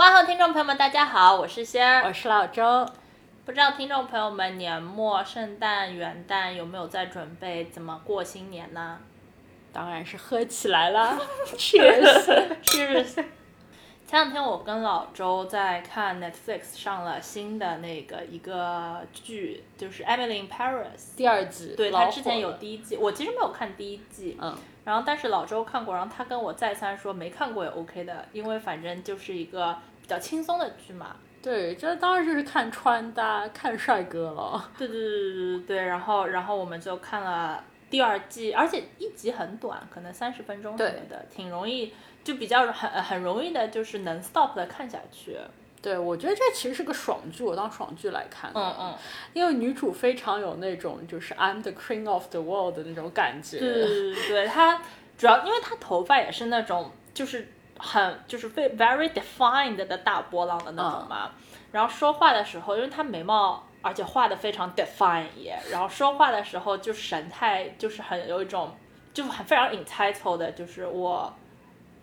哇后听众朋友们，大家好，我是仙儿，我是老周。不知道听众朋友们年末、圣诞、元旦有没有在准备怎么过新年呢？当然是喝起来了，Cheers，Cheers。前两天我跟老周在看 Netflix 上了新的那个一个剧，就是《Emily in Paris》第二季。对，他之前有第一季，我其实没有看第一季。嗯。然后，但是老周看过，然后他跟我再三说没看过也 OK 的，因为反正就是一个比较轻松的剧嘛。对，这当然就是看穿搭、看帅哥了。对对对对对对对。然后，然后我们就看了第二季，而且一集很短，可能三十分钟什么的，挺容易，就比较很很容易的，就是能 stop 的看下去。对，我觉得这其实是个爽剧，我当爽剧来看。嗯嗯，因为女主非常有那种就是 I'm the queen of the world 的那种感觉。对对对对，她主要因为她头发也是那种就是很就是非 very defined 的大波浪的那种嘛。然后说话的时候，因为他眉毛而且画的非常 defined，然后说话的时候就神态就是很有一种就很非常 entitled 的，就是我。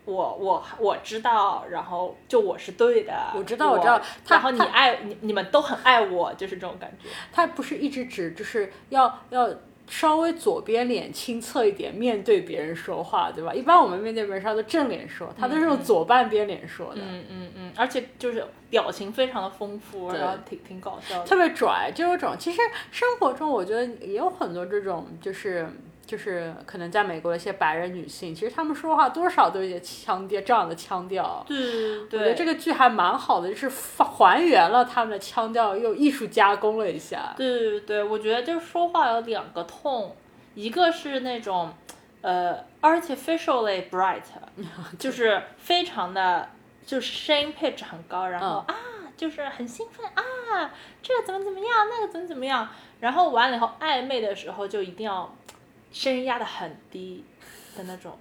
我我我知道，然后就我是对的，我知道我知道，然后你爱你你们都很爱我，就是这种感觉。他不是一直指就是要要稍微左边脸清侧一点面对别人说话，对吧？一般我们面对别人说都正脸说，他都是用左半边脸说的。嗯嗯嗯，而且就是表情非常的丰富，然后挺挺搞笑的，特别拽，就这种其实生活中我觉得也有很多这种就是。就是可能在美国的一些白人女性，其实她们说话多少都有些腔调，这样的腔调。对对对。我觉得这个剧还蛮好的，就是还原了他们的腔调，又艺术加工了一下。对对对，我觉得就是说话有两个痛，一个是那种呃 artificially bright，就是非常的，就是声音配置很高，然后啊就是很兴奋啊，这个怎么怎么样，那个怎么怎么样，然后完了以后暧昧的时候就一定要。声音压得很低的那种，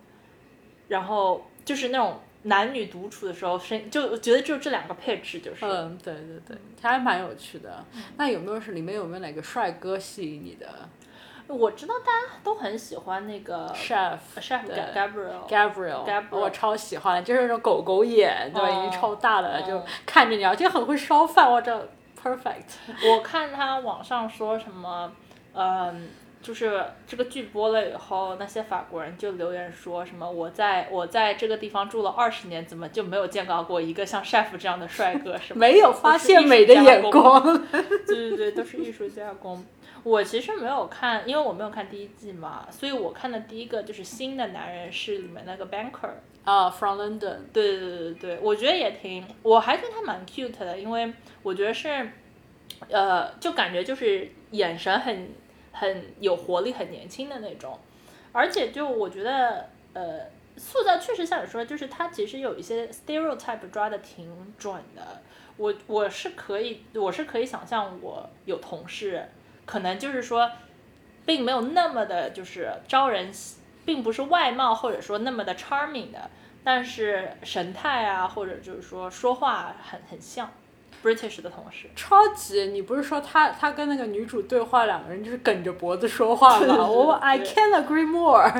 然后就是那种男女独处的时候，声就觉得就这两个配置就是，嗯，对对对，还蛮有趣的。那有没有是里面有没有哪个帅哥吸引你的？我知道大家都很喜欢那个 chef chef Gabriel Gabriel Gabriel，我超喜欢，就是那种狗狗眼，对，已经超大了，就看着你，而且很会烧饭，我这 perfect。我看他网上说什么，嗯。就是这个剧播了以后，那些法国人就留言说什么：“我在我在这个地方住了二十年，怎么就没有见到过一个像 chef 这样的帅哥？什么没有发现美的眼光？对 对对，都是艺术加工。我其实没有看，因为我没有看第一季嘛，所以我看的第一个就是新的男人是里面那个 banker 啊，from London。对对对对对，我觉得也挺，我还觉得他蛮 cute 的，因为我觉得是，呃，就感觉就是眼神很。很有活力、很年轻的那种，而且就我觉得，呃，塑造确实像你说，就是他其实有一些 stereotype 抓的挺准的。我我是可以，我是可以想象，我有同事，可能就是说，并没有那么的，就是招人，并不是外貌或者说那么的 charming 的，但是神态啊，或者就是说说话很很像。British 的同事，超级！你不是说他他跟那个女主对话，两个人就是梗着脖子说话吗？我 I can't agree more。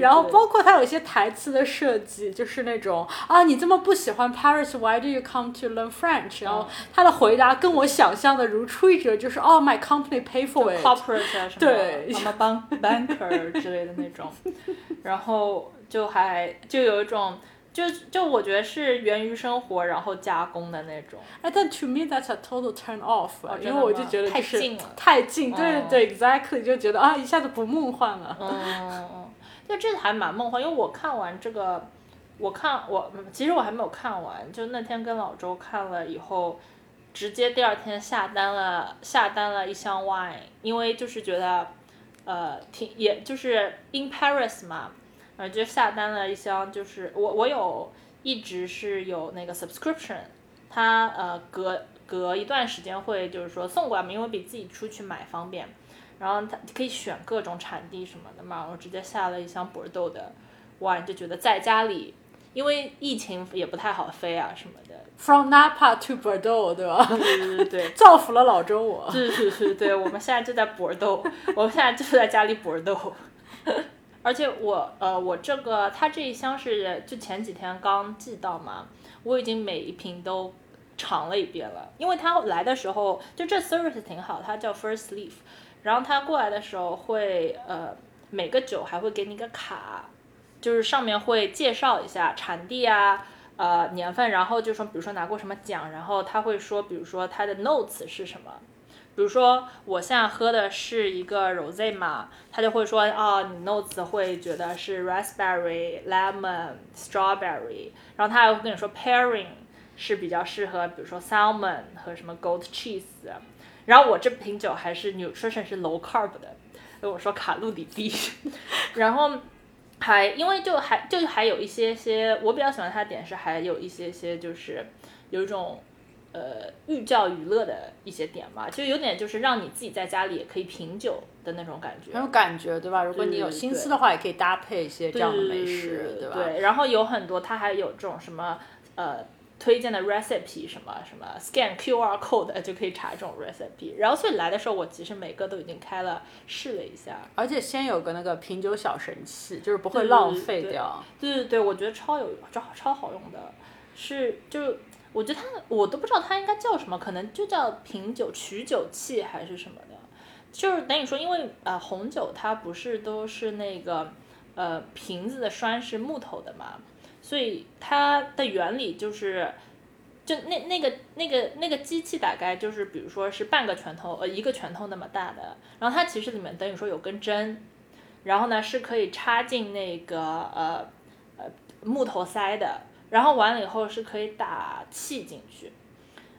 然后包括他有一些台词的设计，就是那种啊，你这么不喜欢 Paris，Why do you come to learn French？然后他的回答跟我想象的如出一辙，就是哦，My company pay for it，corporate 啊什么，对，什么 bank banker 之类的那种，然后就还就有一种。就就我觉得是源于生活，然后加工的那种。哎，但 to me that's a total turn off，因为我就觉得太近了，太近，对对对，exactly，就觉得啊，一下子不梦幻了。嗯嗯嗯，就这还蛮梦幻，因为我看完这个，我看我其实我还没有看完，就那天跟老周看了以后，直接第二天下单了，下单了一箱 wine，因为就是觉得，呃，挺也就是 in Paris 嘛。然后就下单了一箱，就是我我有一直是有那个 subscription，它呃隔隔一段时间会就是说送过来嘛，因为比自己出去买方便。然后他可以选各种产地什么的嘛，我直接下了一箱博豆的，哇，就觉得在家里，因为疫情也不太好飞啊什么的。From Napa to Bordeaux，对吧？对对对对，造福了老周我。是是是，对，我们现在就在博豆，我们现在就在家里博豆。而且我呃，我这个它这一箱是就前几天刚寄到嘛，我已经每一瓶都尝了一遍了，因为它来的时候就这 service 挺好，它叫 First Leaf，然后它过来的时候会呃每个酒还会给你个卡，就是上面会介绍一下产地啊。呃，年份，然后就说，比如说拿过什么奖，然后他会说，比如说它的 notes 是什么，比如说我现在喝的是一个 rose 嘛，他就会说，啊，你 notes 会觉得是 raspberry、lemon、strawberry，然后他还会跟你说 pairing 是比较适合，比如说 salmon 和什么 goat cheese，然后我这瓶酒还是 nutrition 是 low carb 的，所以我说卡路里低，然后。还因为就还就还有一些些，我比较喜欢它的点是还有一些些就是有一种呃寓教于乐的一些点嘛，就有点就是让你自己在家里也可以品酒的那种感觉，很有感觉，对吧？如果你有心思的话，也可以搭配一些这样的美食，对吧？对，然后有很多它还有这种什么呃。推荐的 recipe 什么什么 scan QR code 就可以查这种 recipe，然后所以来的时候我其实每个都已经开了试了一下，而且先有个那个品酒小神器，就是不会浪费掉。对对对，我觉得超有超超好用的，是就我觉得它我都不知道它应该叫什么，可能就叫品酒取酒器还是什么的，就是等于说因为呃红酒它不是都是那个呃瓶子的栓是木头的嘛。所以它的原理就是，就那那个那个那个机器大概就是，比如说是半个拳头呃一个拳头那么大的，然后它其实里面等于说有根针，然后呢是可以插进那个呃呃木头塞的，然后完了以后是可以打气进去，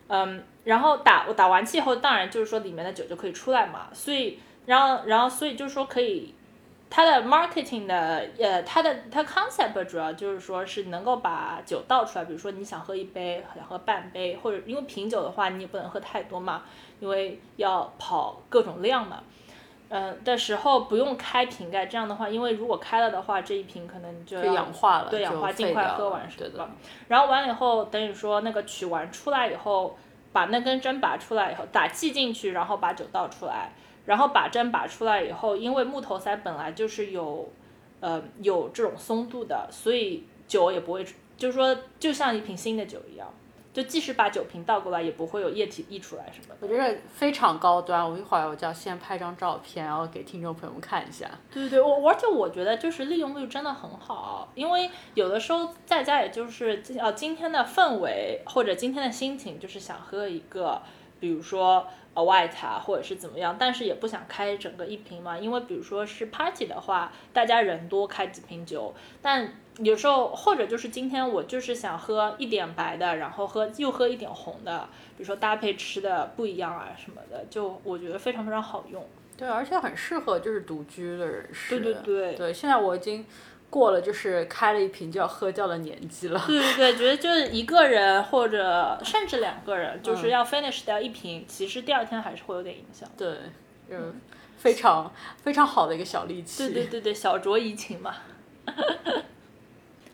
嗯，然后打我打完气以后，当然就是说里面的酒就可以出来嘛，所以然后然后所以就是说可以。它的 marketing 的呃，它的它 concept 主要就是说是能够把酒倒出来，比如说你想喝一杯，想喝半杯，或者因为品酒的话你也不能喝太多嘛，因为要跑各种量嘛，呃、的时候不用开瓶盖，这样的话，因为如果开了的话，这一瓶可能就要氧化了，对，氧化尽快喝完是吧？然后完了以后，等于说那个取完出来以后，把那根针拔出来以后，打气进去，然后把酒倒出来。然后把针拔出来以后，因为木头塞本来就是有，呃，有这种松度的，所以酒也不会，就是说，就像一瓶新的酒一样，就即使把酒瓶倒过来，也不会有液体溢出来什么的。我觉得非常高端，我一会儿我就要先拍张照片，然后给听众朋友们看一下。对对对，我而且我觉得就是利用率真的很好，因为有的时候在家也就是呃今天的氛围或者今天的心情，就是想喝一个，比如说。呃，white 啊，或者是怎么样，但是也不想开整个一瓶嘛，因为比如说是 party 的话，大家人多开几瓶酒，但有时候或者就是今天我就是想喝一点白的，然后喝又喝一点红的，比如说搭配吃的不一样啊什么的，就我觉得非常非常好用。对，而且很适合就是独居的人士。对对对。对，现在我已经。过了就是开了一瓶就要喝掉的年纪了。对对对，觉得就是一个人或者甚至两个人，就是要 finish 掉一瓶，嗯、其实第二天还是会有点影响。对，嗯，非常非常好的一个小利器。对对对对，小酌怡情嘛。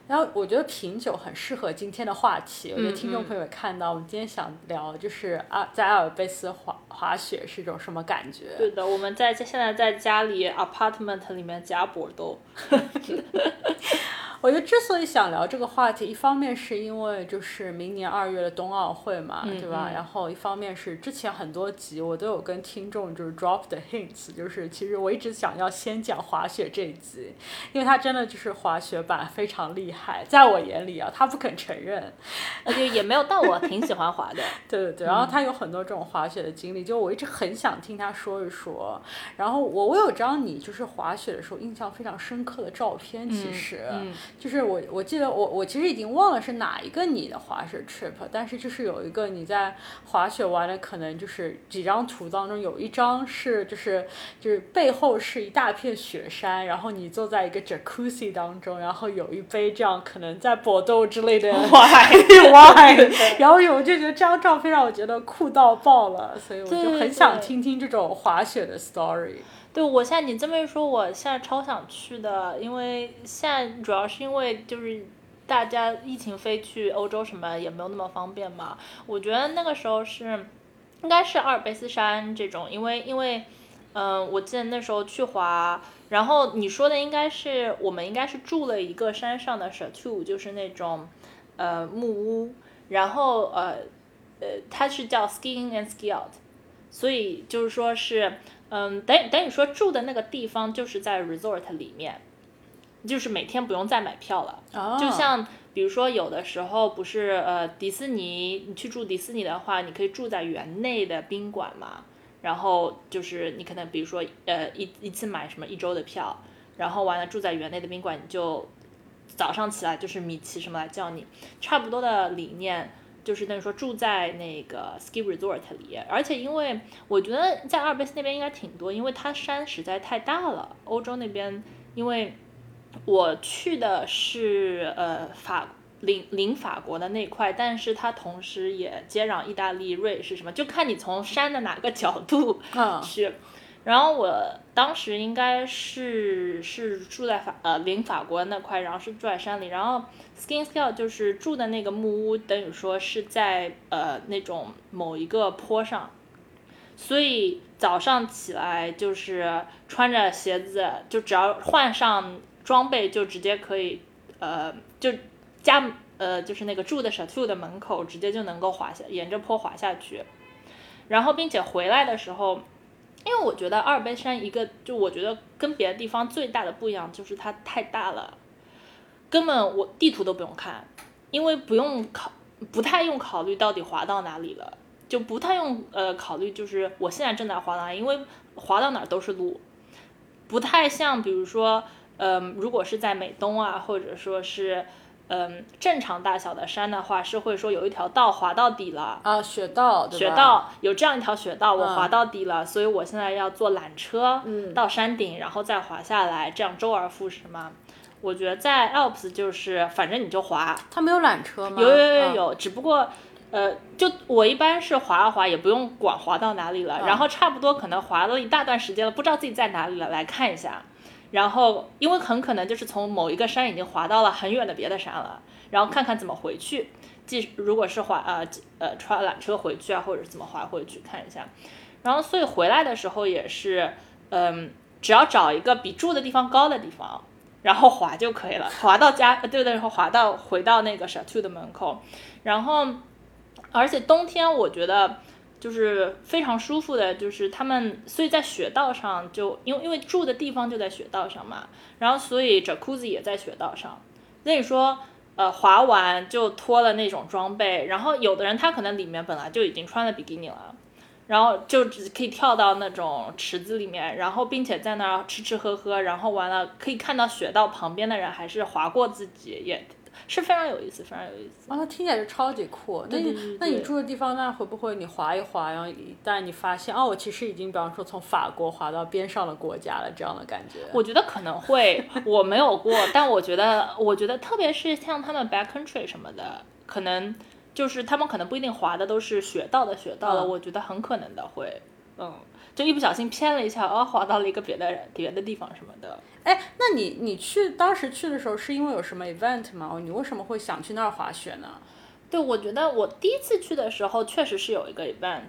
然后我觉得品酒很适合今天的话题，我觉得听众朋友也看到，我们今天想聊就是啊，在阿尔卑斯滑滑雪是一种什么感觉？对的，我们在现在在家里 apartment 里面加博都。我觉得之所以想聊这个话题，一方面是因为就是明年二月的冬奥会嘛，嗯、对吧？然后一方面是之前很多集我都有跟听众就是 drop the hints，就是其实我一直想要先讲滑雪这一集，因为它真的就是滑雪板非常厉害，在我眼里啊，他不肯承认，而且也没有，但我挺喜欢滑的。对对对，然后他有很多这种滑雪的经历，就我一直很想听他说一说。然后我我有张你就是滑雪的时候印象非常深刻的照片，其实。嗯就是我我记得我我其实已经忘了是哪一个你的滑雪 trip，但是就是有一个你在滑雪玩的，可能就是几张图当中有一张是就是就是背后是一大片雪山，然后你坐在一个 jacuzzi 当中，然后有一杯这样可能在搏斗之类的 wine，然后我就觉得这张照片让我觉得酷到爆了，所以我就很想听听这种滑雪的 story。对，我现在你这么一说，我现在超想去的，因为现在主要是因为就是大家疫情飞去欧洲什么也没有那么方便嘛。我觉得那个时候是应该是阿尔卑斯山这种，因为因为嗯，我记得那时候去滑，然后你说的应该是我们应该是住了一个山上的 chateau，就是那种呃木屋，然后呃呃它是叫 skiing and ski out，所以就是说是。嗯，等等于说住的那个地方就是在 resort 里面，就是每天不用再买票了。哦。就像比如说有的时候不是呃迪士尼，你去住迪士尼的话，你可以住在园内的宾馆嘛。然后就是你可能比如说呃一一次买什么一周的票，然后完了住在园内的宾馆，你就早上起来就是米奇什么来叫你，差不多的理念。就是等于说住在那个 ski resort 里，而且因为我觉得在阿尔卑斯那边应该挺多，因为它山实在太大了。欧洲那边，因为我去的是呃法临临法国的那块，但是它同时也接壤意大利、瑞士什么，就看你从山的哪个角度去。然后我当时应该是是住在法呃临法国那块，然后是住在山里，然后 skin ski 就是住的那个木屋，等于说是在呃那种某一个坡上，所以早上起来就是穿着鞋子，就只要换上装备就直接可以呃就家呃就是那个住的 chateau 的门口直接就能够滑下沿着坡滑下去，然后并且回来的时候。因为我觉得阿尔卑山一个，就我觉得跟别的地方最大的不一样就是它太大了，根本我地图都不用看，因为不用考，不太用考虑到底滑到哪里了，就不太用呃考虑就是我现在正在滑哪，因为滑到哪都是路，不太像比如说，嗯，如果是在美东啊，或者说是。嗯，正常大小的山的话，是会说有一条道滑到底了。啊，雪道，雪道有这样一条雪道，我滑到底了，所以我现在要坐缆车到山顶，然后再滑下来，这样周而复始嘛。我觉得在 Alps 就是反正你就滑，它没有缆车吗？有有有有，只不过呃，就我一般是滑啊滑，也不用管滑到哪里了，然后差不多可能滑了一大段时间了，不知道自己在哪里了，来看一下。然后，因为很可能就是从某一个山已经滑到了很远的别的山了，然后看看怎么回去。即如果是滑呃呃穿缆车回去啊，或者是怎么滑回去看一下。然后，所以回来的时候也是，嗯，只要找一个比住的地方高的地方，然后滑就可以了。滑到家，对对，然后滑到回到那个 Sattu 的门口。然后，而且冬天我觉得。就是非常舒服的，就是他们，所以在雪道上就因为因为住的地方就在雪道上嘛，然后所以 Jacuzzi 也在雪道上。那你说，呃，滑完就脱了那种装备，然后有的人他可能里面本来就已经穿了比基尼了，然后就只可以跳到那种池子里面，然后并且在那儿吃吃喝喝，然后完了可以看到雪道旁边的人还是滑过自己也。是非常有意思，非常有意思。啊，那听起来就超级酷。那你那你住的地方，那会不会你滑一滑，然后一旦你发现，哦，我其实已经，比方说从法国滑到边上的国家了，这样的感觉？我觉得可能会，我没有过，但我觉得，我觉得特别是像他们 backcountry 什么的，可能就是他们可能不一定滑的都是雪道的雪道了，我觉得很可能的会，嗯。就一不小心偏了一下，哦，滑到了一个别的别的地方什么的。哎，那你你去当时去的时候是因为有什么 event 吗？你为什么会想去那儿滑雪呢？对，我觉得我第一次去的时候确实是有一个 event，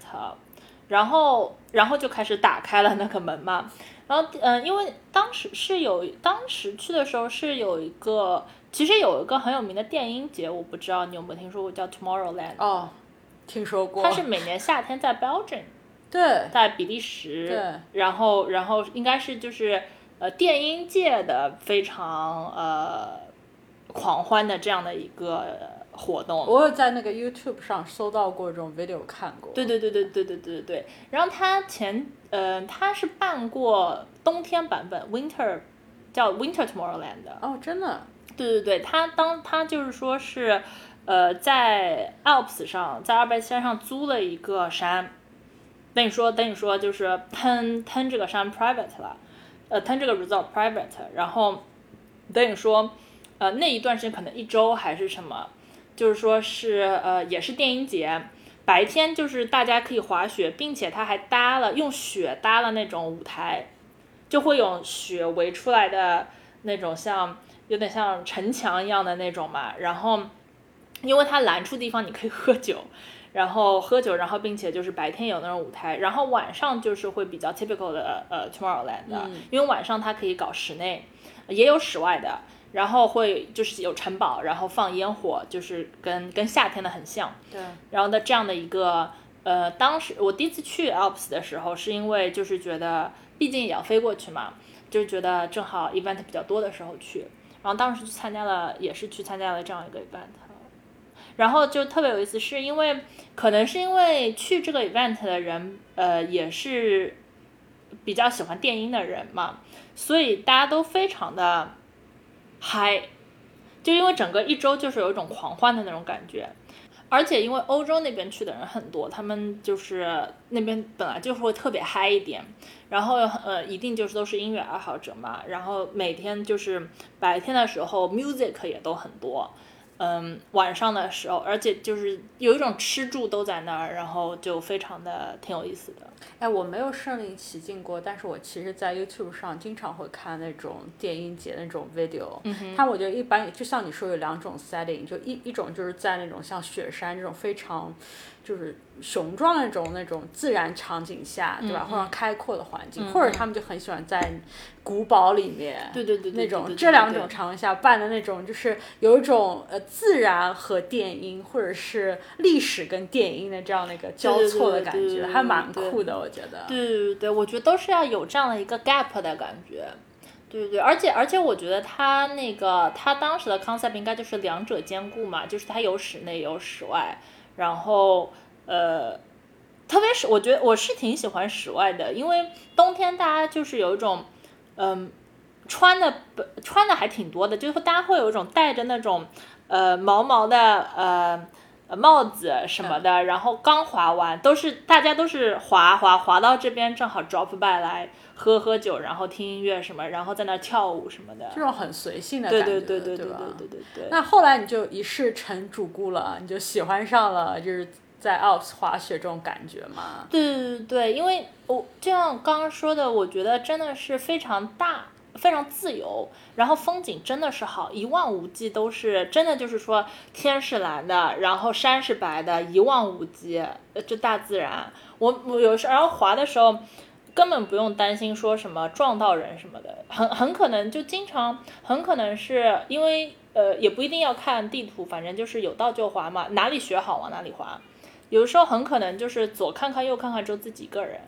然后然后就开始打开了那个门嘛。然后嗯，因为当时是有当时去的时候是有一个，其实有一个很有名的电音节，我不知道你有没有听说过，叫 Tomorrowland。哦，听说过。它是每年夏天在 Belgium。对，在比利时，对然后，然后应该是就是呃电音界的非常呃狂欢的这样的一个活动。我有在那个 YouTube 上搜到过这种 video 看过。对对对对对对对对对。然后他前呃他是办过冬天版本 Winter，叫 Winter Tomorrowland。哦，真的。对对对，他当他就是说是，呃，在 Alps 上，在阿尔卑斯山上租了一个山，等于说等于说就是 turn turn 这个山 private 了，呃腾这个 resort private，然后等于说，呃那一段时间可能一周还是什么，就是说是呃也是电音节，白天就是大家可以滑雪，并且他还搭了用雪搭了那种舞台，就会有雪围出来的那种像有点像城墙一样的那种嘛，然后因为它拦处地方你可以喝酒。然后喝酒，然后并且就是白天有那种舞台，然后晚上就是会比较 typical 的呃 Tomorrowland 的，因为晚上它可以搞室内，也有室外的，然后会就是有城堡，然后放烟火，就是跟跟夏天的很像。对，然后的这样的一个呃，当时我第一次去 Alps 的时候，是因为就是觉得毕竟也要飞过去嘛，就是觉得正好 event 比较多的时候去，然后当时去参加了，也是去参加了这样一个 event。然后就特别有意思，是因为可能是因为去这个 event 的人，呃，也是比较喜欢电音的人嘛，所以大家都非常的嗨，就因为整个一周就是有一种狂欢的那种感觉，而且因为欧洲那边去的人很多，他们就是那边本来就是会特别嗨一点，然后呃，一定就是都是音乐爱好者嘛，然后每天就是白天的时候 music 也都很多。嗯，晚上的时候，而且就是有一种吃住都在那儿，然后就非常的挺有意思的。哎，我没有身临其境过，但是我其实，在 YouTube 上经常会看那种电音节那种 video。嗯哼。它我觉得一般，就像你说有两种 setting，就一一种就是在那种像雪山这种非常就是雄壮那种那种自然场景下，对吧？或者开阔的环境，或者他们就很喜欢在古堡里面，对对对，那种这两种场景下办的那种，就是有一种呃自然和电音，或者是历史跟电音的这样的一个交错的感觉，还蛮酷的，我觉得。对对对，我觉得都是要有这样的一个 gap 的感觉。对对对，而且而且我觉得他那个他当时的 concept 应该就是两者兼顾嘛，就是它有室内有室外。然后，呃，特别是我觉得我是挺喜欢室外的，因为冬天大家就是有一种，嗯，穿的穿的还挺多的，就是大家会有一种戴着那种呃毛毛的呃帽子什么的，然后刚滑完，都是大家都是滑滑滑到这边正好 drop by 来喝喝酒，然后听音乐什么，然后在那跳舞什么的，这种很随性的感觉，对对对对对对对对对。那后来你就一试成主顾了，你就喜欢上了就是在 Alps 滑雪这种感觉吗？对对对对，因为我就像刚刚说的，我觉得真的是非常大。非常自由，然后风景真的是好，一望无际都是真的，就是说天是蓝的，然后山是白的，一望无际，这大自然。我我有时然后滑的时候，根本不用担心说什么撞到人什么的，很很可能就经常，很可能是因为呃也不一定要看地图，反正就是有道就滑嘛，哪里雪好往哪里滑。有的时候很可能就是左看看右看看，就自己一个人。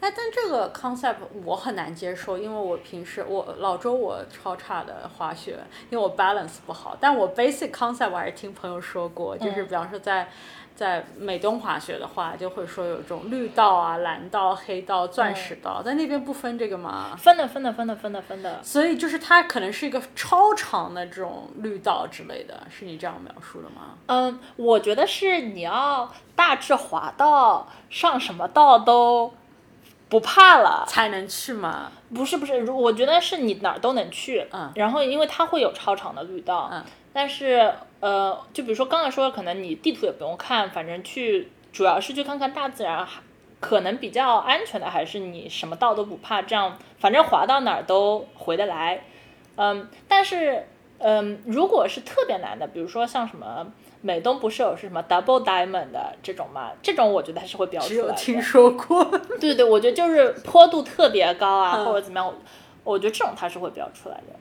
哎，但这个 concept 我很难接受，因为我平时我老周我超差的滑雪，因为我 balance 不好。但我 basic concept 我还是听朋友说过，就是比方说在在美东滑雪的话，就会说有这种绿道啊、蓝道、黑道、钻石道，在那边不分这个吗？分的，分的，分的，分的，分的。所以就是它可能是一个超长的这种绿道之类的，是你这样描述的吗？嗯，我觉得是你要大致滑到上什么道都。不怕了才能去吗？不是不是，如我觉得是你哪儿都能去。嗯。然后因为它会有超长的绿道。嗯。但是呃，就比如说刚才说，可能你地图也不用看，反正去主要是去看看大自然，可能比较安全的还是你什么道都不怕，这样反正滑到哪儿都回得来。嗯。但是嗯，如果是特别难的，比如说像什么。美东不是有是什么 double diamond 的这种吗？这种我觉得还是会标出来的。只有听说过。对对，我觉得就是坡度特别高啊，或者怎么样，我我觉得这种它是会标出来的。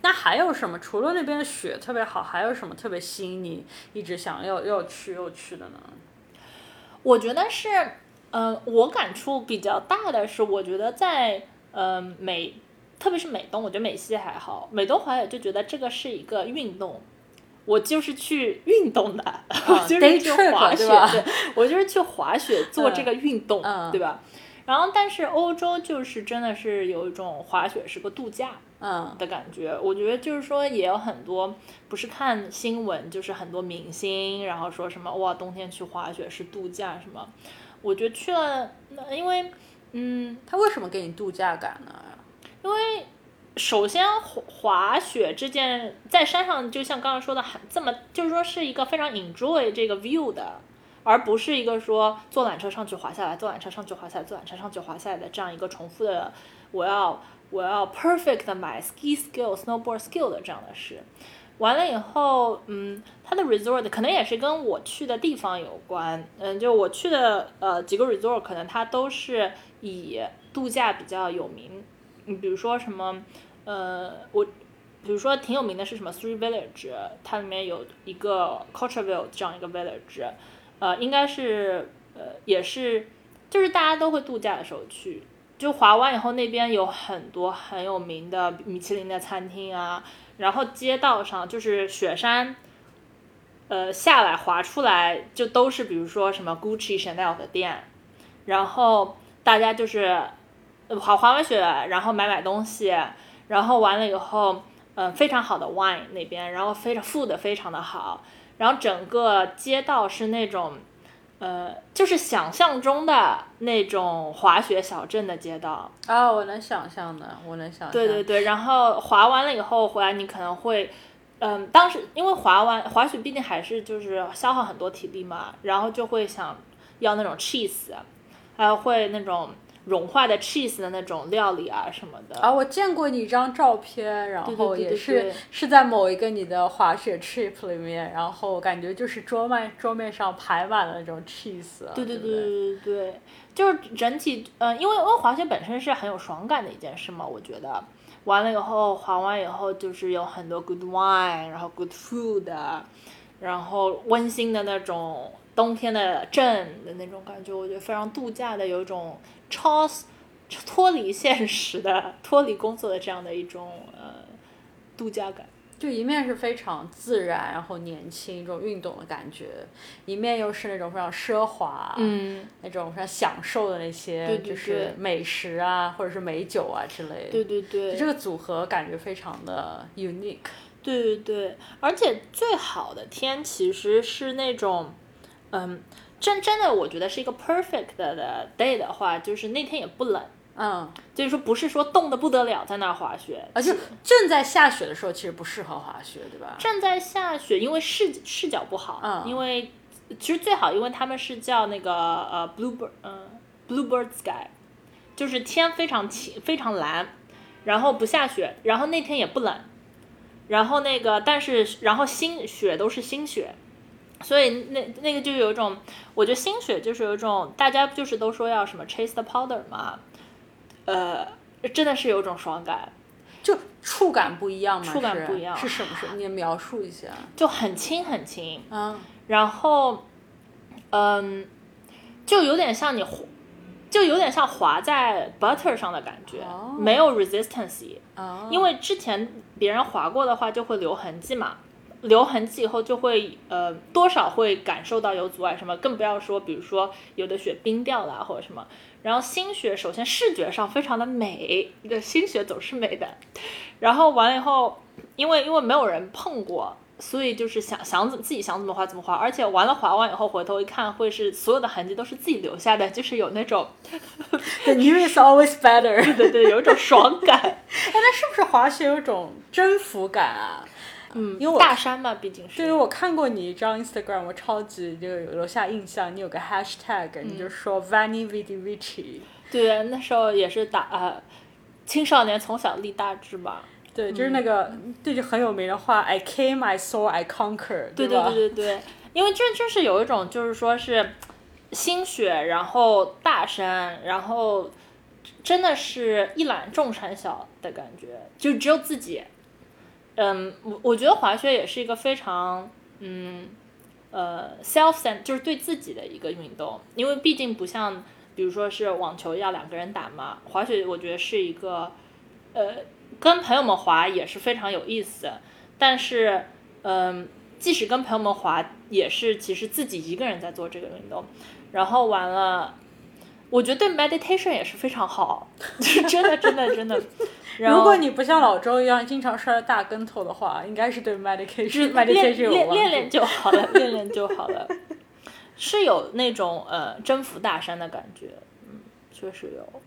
那还有什么？除了那边的雪特别好，还有什么特别吸引你，一直想要要去又去的呢？我觉得是，呃，我感触比较大的是，我觉得在呃美，特别是美东，我觉得美西还好，美东滑雪就觉得这个是一个运动。我就是去运动的，我就是去滑雪，对，我就是去滑雪做这个运动，对吧？然后，但是欧洲就是真的是有一种滑雪是个度假，嗯，的感觉。我觉得就是说，也有很多不是看新闻，就是很多明星，然后说什么哇，冬天去滑雪是度假什么。我觉得去了，那因为嗯，他为什么给你度假感呢？因为首先滑滑雪这件在山上，就像刚刚说的，这么就是说是一个非常 enjoy 这个 view 的，而不是一个说坐缆车上去滑下来，坐缆车上去滑下来，坐缆车上去滑下来的这样一个重复的，我要我要 perfect 的买 ski skill、snowboard skill 的这样的事。完了以后，嗯，它的 resort 可能也是跟我去的地方有关，嗯，就我去的呃几个 resort 可能它都是以度假比较有名，你比如说什么，呃，我比如说挺有名的是什么 Three Village，它里面有一个 Cultureville 这样一个 village，呃，应该是呃也是就是大家都会度假的时候去，就滑完以后那边有很多很有名的米其林的餐厅啊。然后街道上就是雪山，呃，下来滑出来就都是比如说什么 Gucci、Chanel 的店，然后大家就是滑滑完雪，然后买买东西，然后完了以后，嗯，非常好的 wine 那边，然后非常 food 非常的好，然后整个街道是那种，呃，就是想象中的那种滑雪小镇的街道。啊，我能想象的，我能想象。对对对，然后滑完了以后回来，你可能会，嗯，当时因为滑完滑雪毕竟还是就是消耗很多体力嘛，然后就会想要那种 cheese，还有会那种融化的 cheese 的那种料理啊什么的。啊，我见过你一张照片，然后也是对是在某一个你的滑雪 trip 里面，然后感觉就是桌面桌面上排满了那种 cheese，啊对对对对对对对对，就是整体，嗯、因为因为滑雪本身是很有爽感的一件事嘛，我觉得。完了以后，滑完以后就是有很多 good wine，然后 good food，然后温馨的那种冬天的镇的那种感觉，我觉得非常度假的，有一种超脱离现实的、脱离工作的这样的一种呃度假感。就一面是非常自然，然后年轻，一种运动的感觉，一面又是那种非常奢华，嗯，那种非常享受的那些，就是美食啊，或者是美酒啊之类的。对对对，这个组合感觉非常的 unique。对对对，而且最好的天其实是那种，嗯，真真的，我觉得是一个 perfect 的 day 的话，就是那天也不冷，嗯，就是说不是说冻得不得了在那儿滑雪，而且正在下雪的时候，其实不适合滑雪，对吧？正在下雪，因为视视角不好，嗯因为其实最好，因为他们是叫那个呃 bluebird，嗯、bluebird sky，就是天非常晴非常蓝，然后不下雪，然后那天也不冷，然后那个但是然后新雪都是新雪。所以那那个就有一种，我觉得新雪就是有一种，大家就是都说要什么 chase the powder 嘛，呃，真的是有种爽感，就触感不一样嘛，触感不一样是什么？是你描述一下。就很轻很轻，嗯，然后，嗯，就有点像你滑，就有点像滑在 butter 上的感觉，哦没有 resistance，哦，因为之前别人滑过的话就会留痕迹嘛，留痕迹以后就会呃多少会感受到有阻碍什么，更不要说比如说有的雪冰掉了啊或者什么。然后新雪首先视觉上非常的美，的新雪总是美的。然后完了以后，因为因为没有人碰过，所以就是想想怎自己想怎么滑怎么滑，而且完了滑完以后回头一看，会是所有的痕迹都是自己留下的，就是有那种 the new is always better。对对，有一种爽感。哎，那是不是滑雪有一种征服感啊？嗯，因为我大山嘛，毕竟是。对于我看过你一张 Instagram，我超级就有留下印象。你有个 hashtag，、你嗯就说 Vani Vidi Vici。对，那时候也是打呃，青少年从小立大志吧。对，就是那个这句很有名的话，I came, I saw, I conquer，对吧？对对对对，因为这这是有一种就是说是心血，然后大山，然后真的是一览众山小的感觉，就只有自己。嗯，我我觉得滑雪也是一个非常嗯呃 self cent 就是对自己的一个运动，因为毕竟不像比如说是网球要两个人打嘛，滑雪我觉得是一个呃跟朋友们滑也是非常有意思，但是嗯、即使跟朋友们滑，也是其实自己一个人在做这个运动，然后完了。我觉得对 meditation 也是非常好，就是真的真的真的，然后如果你不像老周一样经常摔大跟头的话，应该是对 medication 练 medication 有练练练就好了，练练就好了，是有那种呃征服大山的感觉，嗯，确实有。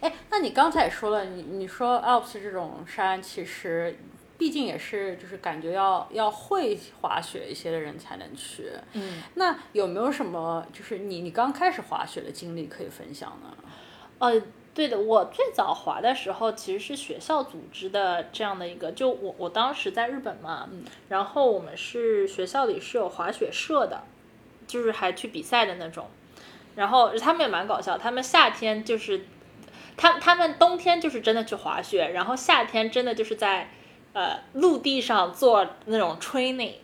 哎，那你刚才也说了，你你说 Alps 这种山，其实毕竟也是就是感觉要要会滑雪一些的人才能去。嗯，那有没有什么就是你你刚开始滑雪的经历可以分享呢？呃，对的，我最早滑的时候其实是学校组织的这样的一个，就我我当时在日本嘛，然后我们是学校里是有滑雪社的，就是还去比赛的那种，然后他们也蛮搞笑，他们夏天就是，他他们冬天就是真的去滑雪，然后夏天真的就是在呃陆地上做那种 training。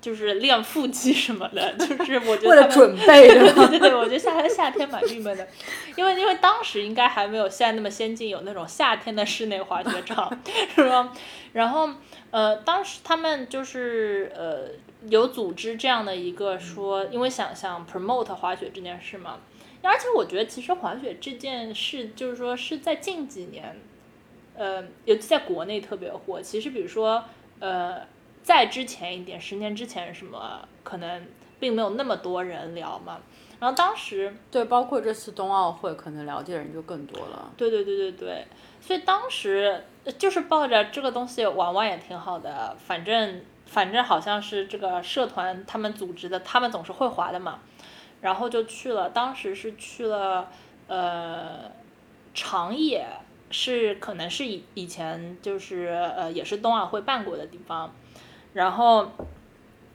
就是练腹肌什么的，就是我觉得为了准备对的。对对，我觉得夏天夏天蛮郁闷的，因为因为当时应该还没有现在那么先进，有那种夏天的室内滑雪场，是吧？然后呃，当时他们就是呃有组织这样的一个说，因为想想 promote 滑雪这件事嘛，而且我觉得其实滑雪这件事就是说是在近几年，呃，尤其在国内特别火。其实比如说呃。在之前一点，十年之前什么可能并没有那么多人聊嘛。然后当时，对，包括这次冬奥会，可能了解的人就更多了。对对对对对，所以当时就是抱着这个东西玩玩也挺好的，反正反正好像是这个社团他们组织的，他们总是会滑的嘛，然后就去了。当时是去了呃长野，是可能是以以前就是呃也是冬奥会办过的地方。然后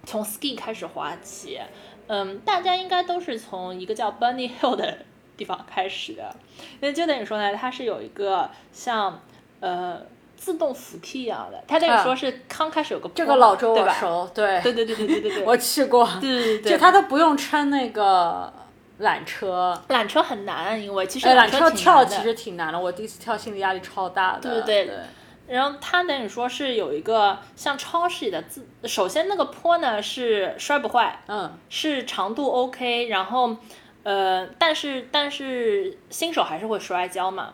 从 ski 开始滑起，嗯，大家应该都是从一个叫 Bunny Hill 的地方开始的，那就等于说呢，它是有一个像呃自动扶梯一样的，它等于说是刚开始有个这个老周对吧？我熟，对对对对对对对对，我去过，对对对，就他都不用撑那个缆车，缆车很难，因为其实哎，缆车跳其实挺难的，我第一次跳心理压力超大的。对对对然后他等于说是有一个像超市里的自，首先那个坡呢是摔不坏，嗯，是长度 OK，然后呃，但是但是新手还是会摔跤嘛，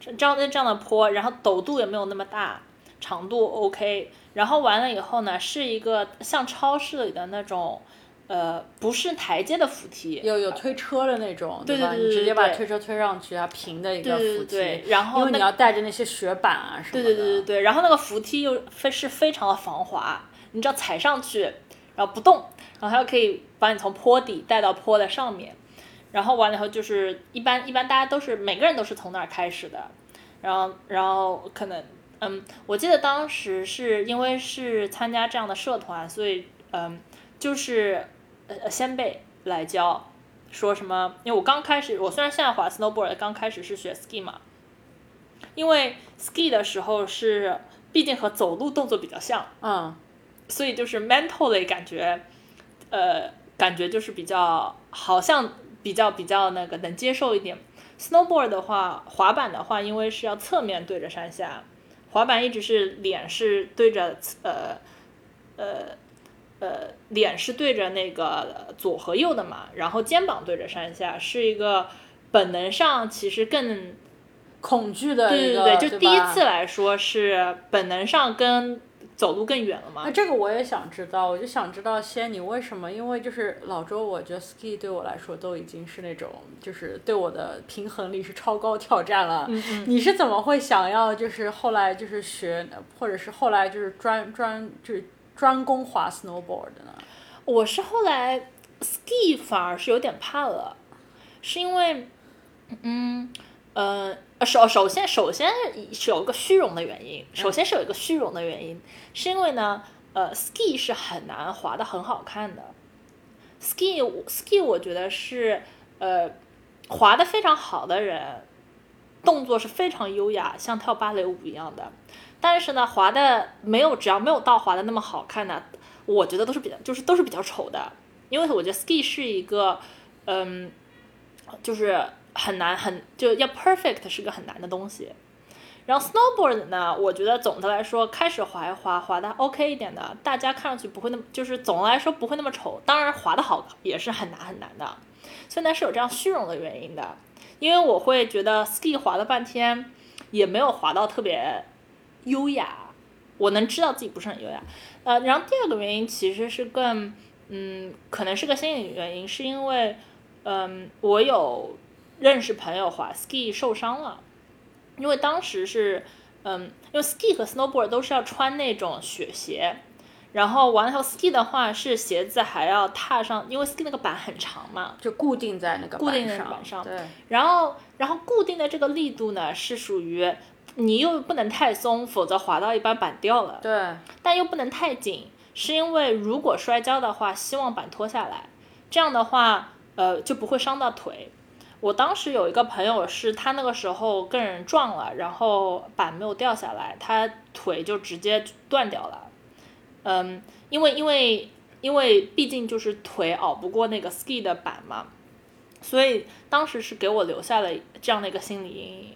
这这样的这样的坡，然后陡度也没有那么大，长度 OK，然后完了以后呢，是一个像超市里的那种。呃，不是台阶的扶梯，有有推车的那种，对对对你直接把推车推上去，啊平的一个扶梯。对对，然后因为你要带着那些雪板啊什么的。对对对对对，然后那个扶梯又非是非常的防滑，你只要踩上去，然后不动，然后它又可以把你从坡底带到坡的上面，然后完了以后就是一般一般大家都是每个人都是从那儿开始的，然后然后可能嗯，我记得当时是因为是参加这样的社团，所以嗯就是呃先辈来教。说什么？因为我刚开始，我虽然现在滑 snowboard，刚开始是学 ski 嘛，因为 ski 的时候是，毕竟和走路动作比较像，嗯，所以就是 mentally 感觉，呃，感觉就是比较好像比较比较那个能接受一点。snowboard 的话，滑板的话，因为是要侧面对着山下，滑板一直是脸是对着呃呃呃脸是对着那个左和右的嘛，然后肩膀对着山下，是一个本能上其实更恐惧的一个，对对对，就第一次来说是本能上跟走路更远了嘛那。这个我也想知道，我就想知道仙你为什么？因为就是老周，我觉得 ski 对我来说都已经是那种，就是对我的平衡力是超高挑战了。嗯嗯，你是怎么会想要就是后来就是学，或者是后来就是专专就是专攻滑 snowboard 的呢？我是后来 ski 反而是有点怕了，是因为，嗯呃，首首先首先是有一个虚荣的原因，首先是有一个虚荣的原因，是因为呢，呃，ski 是很难滑的很好看的，ski ski 我觉得是呃滑的非常好的人，动作是非常优雅，像跳芭蕾舞一样的。但是呢，滑的没有只要没有倒滑的那么好看的，我觉得都是比较就是都是比较丑的，因为我觉得 ski 是一个，嗯，就是很难很就要 perfect 是个很难的东西。然后 snowboard 呢，我觉得总的来说开始滑一滑滑的 OK 一点的，大家看上去不会那么就是总的来说不会那么丑，当然滑的好也是很难很难的，所以呢是有这样虚荣的原因的，因为我会觉得 ski 滑了半天。也没有滑到特别优雅，我能知道自己不是很优雅。呃，然后第二个原因其实是更，嗯，可能是个心理原因，是因为，嗯，我有认识朋友滑 ski 受伤了，因为当时是，嗯，因为 ski 和 snowboard 都是要穿那种雪鞋。然后完了后，ski 的话是鞋子还要踏上，因为 ski 那个板很长嘛，就固定在那个固定在板板上。对。然后，然后固定的这个力度呢，是属于你又不能太松，否则滑到一半板掉了。对。但又不能太紧，是因为如果摔跤的话，希望板脱下来，这样的话，呃，就不会伤到腿。我当时有一个朋友是，他那个时候跟人撞了，然后板没有掉下来，他腿就直接断掉了。嗯，因为因为因为毕竟就是腿熬不过那个 ski 的板嘛，所以当时是给我留下了这样的一个心理阴影，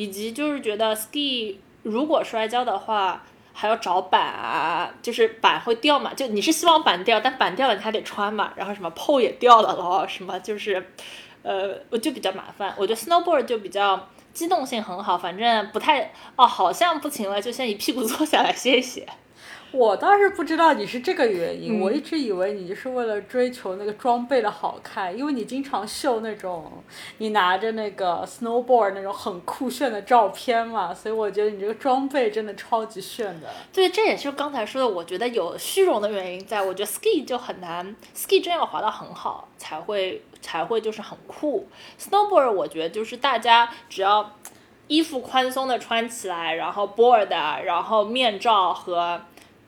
以及就是觉得 ski 如果摔跤的话还要找板，就是板会掉嘛，就你是希望板掉，但板掉了你还得穿嘛，然后什么 pole 也掉了咯，什么就是，呃，我就比较麻烦。我觉得 snowboard 就比较机动性很好，反正不太哦，好像不行了，就先一屁股坐下来歇一歇。我倒是不知道你是这个原因，我一直以为你就是为了追求那个装备的好看，因为你经常秀那种你拿着那个 snowboard 那种很酷炫的照片嘛，所以我觉得你这个装备真的超级炫的。对，这也是刚才说的，我觉得有虚荣的原因在。我觉得 ski 就很难，ski 真要滑到很好才会才会就是很酷。snowboard 我觉得就是大家只要衣服宽松的穿起来，然后 board，然后面罩和。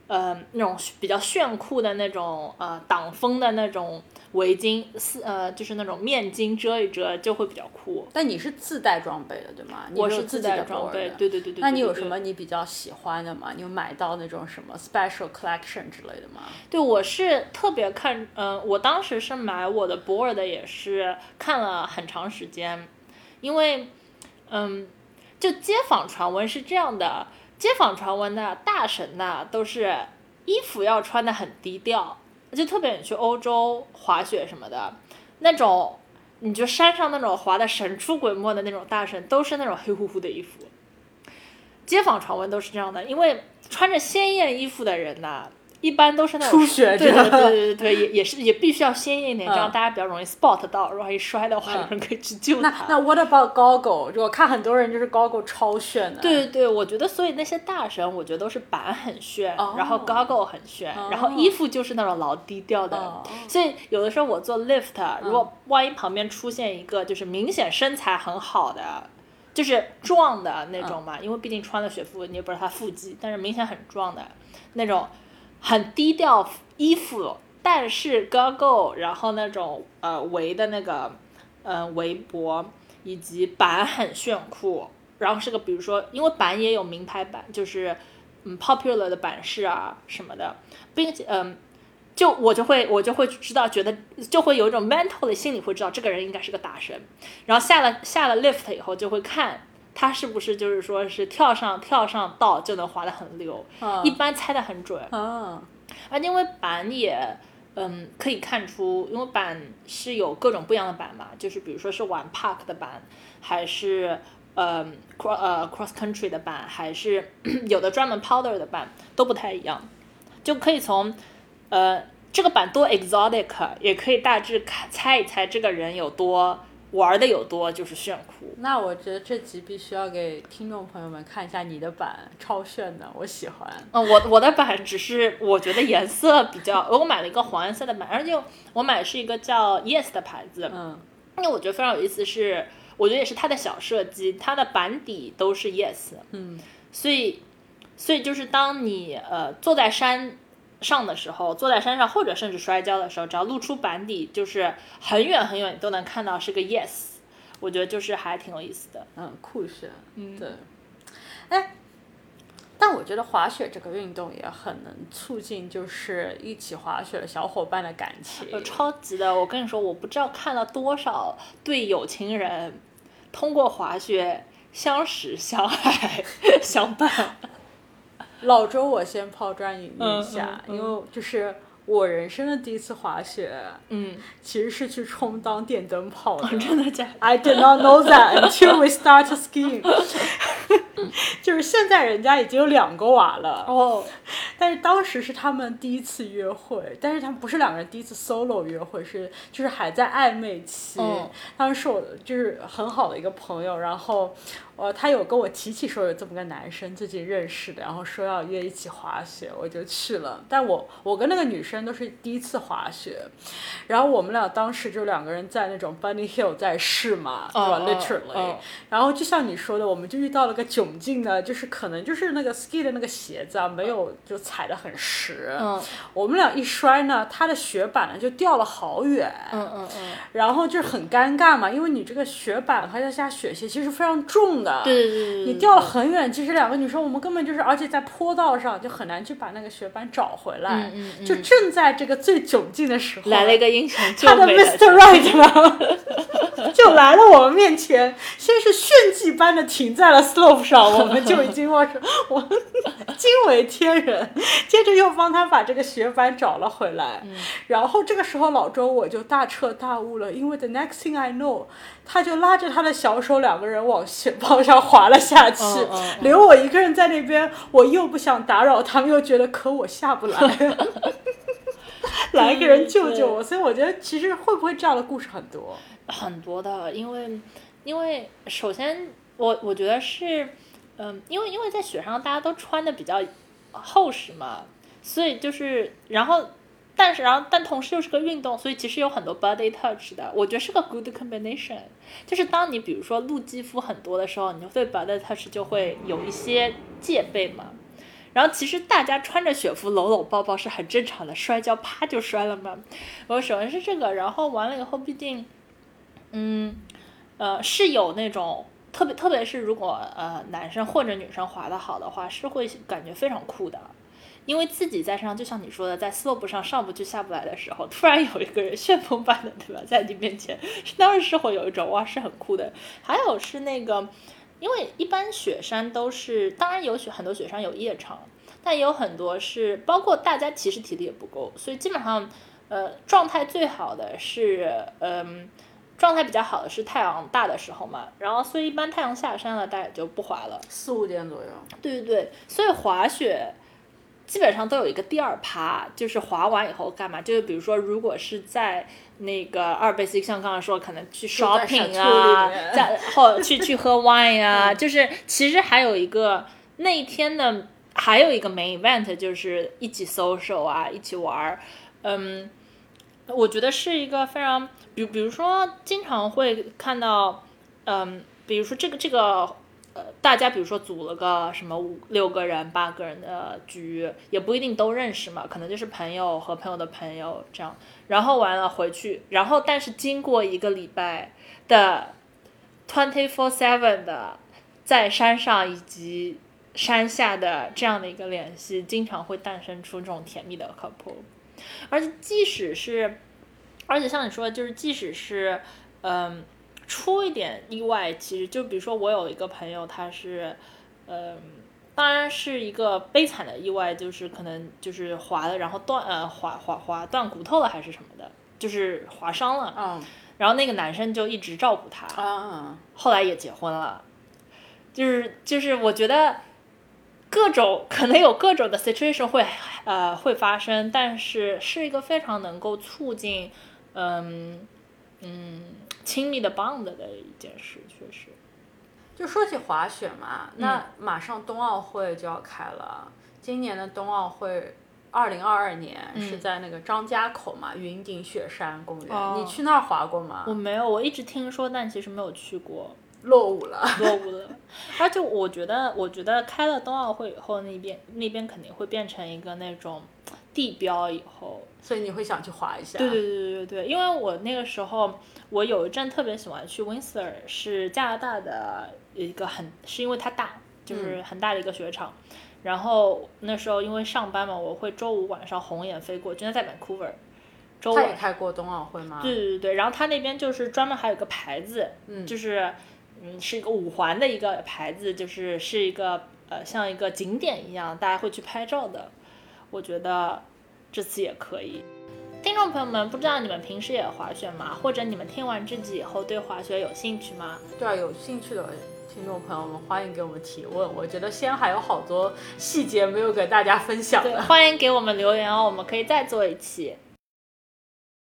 呃，那种比较炫酷的那种呃挡风的那种围巾，是呃就是那种面巾遮一遮就会比较酷。但你是自带装备的对吗？我是自带装备，对对对对。那你有什么你比较喜欢的吗？你有买到那种什么 special collection 之类的吗？对，我是特别看，嗯，我当时是买我的 board 也是看了很长时间，因为嗯，就街坊传闻是这样的。街坊传闻呢大神呢，都是衣服要穿的很低调，就特别你去欧洲滑雪什么的，那种你就山上那种滑的神出鬼没的那种大神，都是那种黑乎乎的衣服。街坊传闻都是这样的，因为穿着鲜艳衣服的人呐。一般都是那种初学者，对对对对对，也也是也必须要鲜艳一点，这样大家比较容易 spot 到，如果一摔的话，有人可以去救他。那那 what about goggle？我看很多人就是 goggle 超炫的。对对对，我觉得所以那些大神，我觉得都是板很炫，然后 goggle 很炫，然后衣服就是那种老低调的。所以有的时候我做 lift，如果万一旁边出现一个就是明显身材很好的，就是壮的那种嘛，因为毕竟穿了雪服，你也不知道他腹肌，但是明显很壮的那种。很低调衣服，但是 goggle，然后那种呃围的那个呃围脖，以及板很炫酷，然后是个比如说，因为板也有名牌板，就是嗯 popular 的板式啊什么的，并且嗯，就我就会我就会知道，觉得就会有一种 mental 的心理会知道这个人应该是个大神，然后下了下了 lift 以后就会看。他是不是就是说是跳上跳上道就能滑得很溜？一般猜得很准。啊，而因为板也，嗯，可以看出，因为板是有各种不一样的板嘛，就是比如说是玩 park 的板，还是呃 cross 呃 cross country 的板，还是 有的专门 powder 的板，都不太一样。就可以从呃这个板多 exotic，也可以大致看猜一猜这个人有多。玩的有多就是炫酷，那我觉得这集必须要给听众朋友们看一下你的版，超炫的，我喜欢。嗯，我我的版只是我觉得颜色比较，我买了一个黄颜色的版，而且我买的是一个叫 Yes 的牌子，嗯，因为我觉得非常有意思，是我觉得也是它的小设计，它的板底都是 Yes，嗯，所以所以就是当你呃坐在山。上的时候，坐在山上或者甚至摔跤的时候，只要露出板底，就是很远很远都能看到是个 yes。我觉得就是还挺有意思的，嗯，酷炫，嗯，对。哎，但我觉得滑雪这个运动也很能促进，就是一起滑雪的小伙伴的感情。超级的，我跟你说，我不知道看了多少对有情人通过滑雪相识、相爱、相伴。老周，我先抛砖引玉一下，因为就是我人生的第一次滑雪，嗯，其实是去充当电灯泡的。真的假？I did not know that until we started skiing。就是现在人家已经有两个娃了，哦，但是当时是他们第一次约会，但是他们不是两个人第一次 solo 约会，是就是还在暧昧期。嗯他们是我就是很好的一个朋友，然后呃，他有跟我提起说有这么个男生最近认识的，然后说要约一起滑雪，我就去了。但我我跟那个女生都是第一次滑雪，然后我们俩当时就两个人在那种 Bunny Hill 在试嘛，对吧、哦 l i t e r a l l y 哦。然后就像你说的，我们就遇到了个窘境呢，就是可能就是那个 ski 的那个鞋子啊，没有就踩得很实。嗯。我们俩一摔呢，他的雪板呢就掉了好远。嗯嗯嗯，然后就是很尴尬嘛，因为你这个雪板和再加雪鞋其实非常重的，对对对对，你掉了很远，其实两个女生我们根本就是，而且在坡道上就很难去把那个雪板找回来，嗯嗯嗯。就正在这个最窘境的时候，来了一个英雄救他的美 Mr. Right 呢，就来了我们面前，先是炫技般的停在了 slope 上，我们就已经我说我惊为天人，接着又帮他把这个雪板找了回来，然后这个时候老周我就大彻大悟了，因为 the next thing I know，他就拉着他的小手，两个人往雪道上滑了下去，嗯嗯嗯留我一个人在那边，我又不想打扰他们，又觉得可我下不来。来个人救救我，所以我觉得其实会不会这样的故事很多？很多的，因为因为首先我我觉得是，嗯，因为因为在雪上大家都穿的比较厚实嘛，所以就是然后。但是，然后，但同时又是个运动，所以其实有很多 body touch 的，我觉得是个 good combination。就是当你比如说露肌肤很多的时候，你对 body touch 就会有一些戒备嘛。然后其实大家穿着雪服搂搂抱抱是很正常的，摔跤啪就摔了嘛。我首先是这个，然后完了以后，毕竟，嗯，呃，是有那种特别，特别是如果呃男生或者女生滑得好的话，是会感觉非常酷的。因为自己在上，就像你说的，在 slope 上上不去下不来的时候，突然有一个人旋风般的，对吧，在你面前，是当时是会有一种哇，是很酷的。还有是那个，因为一般雪山都是，当然有雪很多雪山有夜场，但也有很多是，包括大家其实体力也不够，所以基本上，呃，状态最好的是，嗯、状态比较好的是太阳大的时候嘛，然后所以一般太阳下山了，大家也就不滑了。四五点左右，对对对，所以滑雪基本上都有一个第二趴，就是滑完以后干嘛？就是比如说，如果是在那个二 basic，像刚刚说，可能去 shopping 啊在 或去去喝 wine 啊，就是其实还有一个那一天的还有一个 main event，就是一起 social 啊，一起玩儿，嗯。我觉得是一个非常，比比如说，经常会看到，嗯，比如说这个这个，呃，大家比如说组了个什么五六个人、八个人的局，也不一定都认识嘛，可能就是朋友和朋友的朋友这样，然后完了回去，然后但是经过一个礼拜的 twenty four seven 的在山上以及山下的这样的一个联系，经常会诞生出这种甜蜜的 couple。而且即使是，而且像你说的，就是即使是，嗯，出一点意外，其实就比如说我有一个朋友，他是，嗯，当然是一个悲惨的意外，就是可能就是滑了，然后断呃滑滑滑断骨头了还是什么的，就是划伤了，嗯。然后那个男生就一直照顾他，啊，后来也结婚了，就是就是我觉得各种可能有各种的 situation 会呃会发生，但是是一个非常能够促进嗯嗯亲密的 bond 的一件事，确实。就说起滑雪嘛，那马上冬奥会就要开了，今年的冬奥会。二零二二年是在那个张家口嘛，云顶雪山公园，哦你去那儿滑过吗？我没有，我一直听说，但其实没有去过。落伍了。落伍了，而且我觉得，我觉得开了冬奥会以后，那边那边肯定会变成一个那种地标以后，所以你会想去滑一下。对对对对对对，因为我那个时候，我有一阵特别喜欢去 Windsor，是加拿大的一个很，是因为它大，就是很大的一个雪场。然后那时候因为上班嘛，我会周五晚上红眼飞过，真的在 Vancouver，周他也。开过冬奥会吗？对对对对，然后他那边就是专门还有个牌子，嗯就是嗯是一个五环的一个牌子，就是是一个呃像一个景点一样，大家会去拍照的。我觉得这次也可以。听众朋友们，不知道你们平时也滑雪吗？或者你们听完这集以后对滑雪有兴趣吗？对啊，有兴趣的听众朋友们，欢迎给我们提问。我觉得先还有好多细节没有给大家分享对，欢迎给我们留言哦，我们可以再做一期。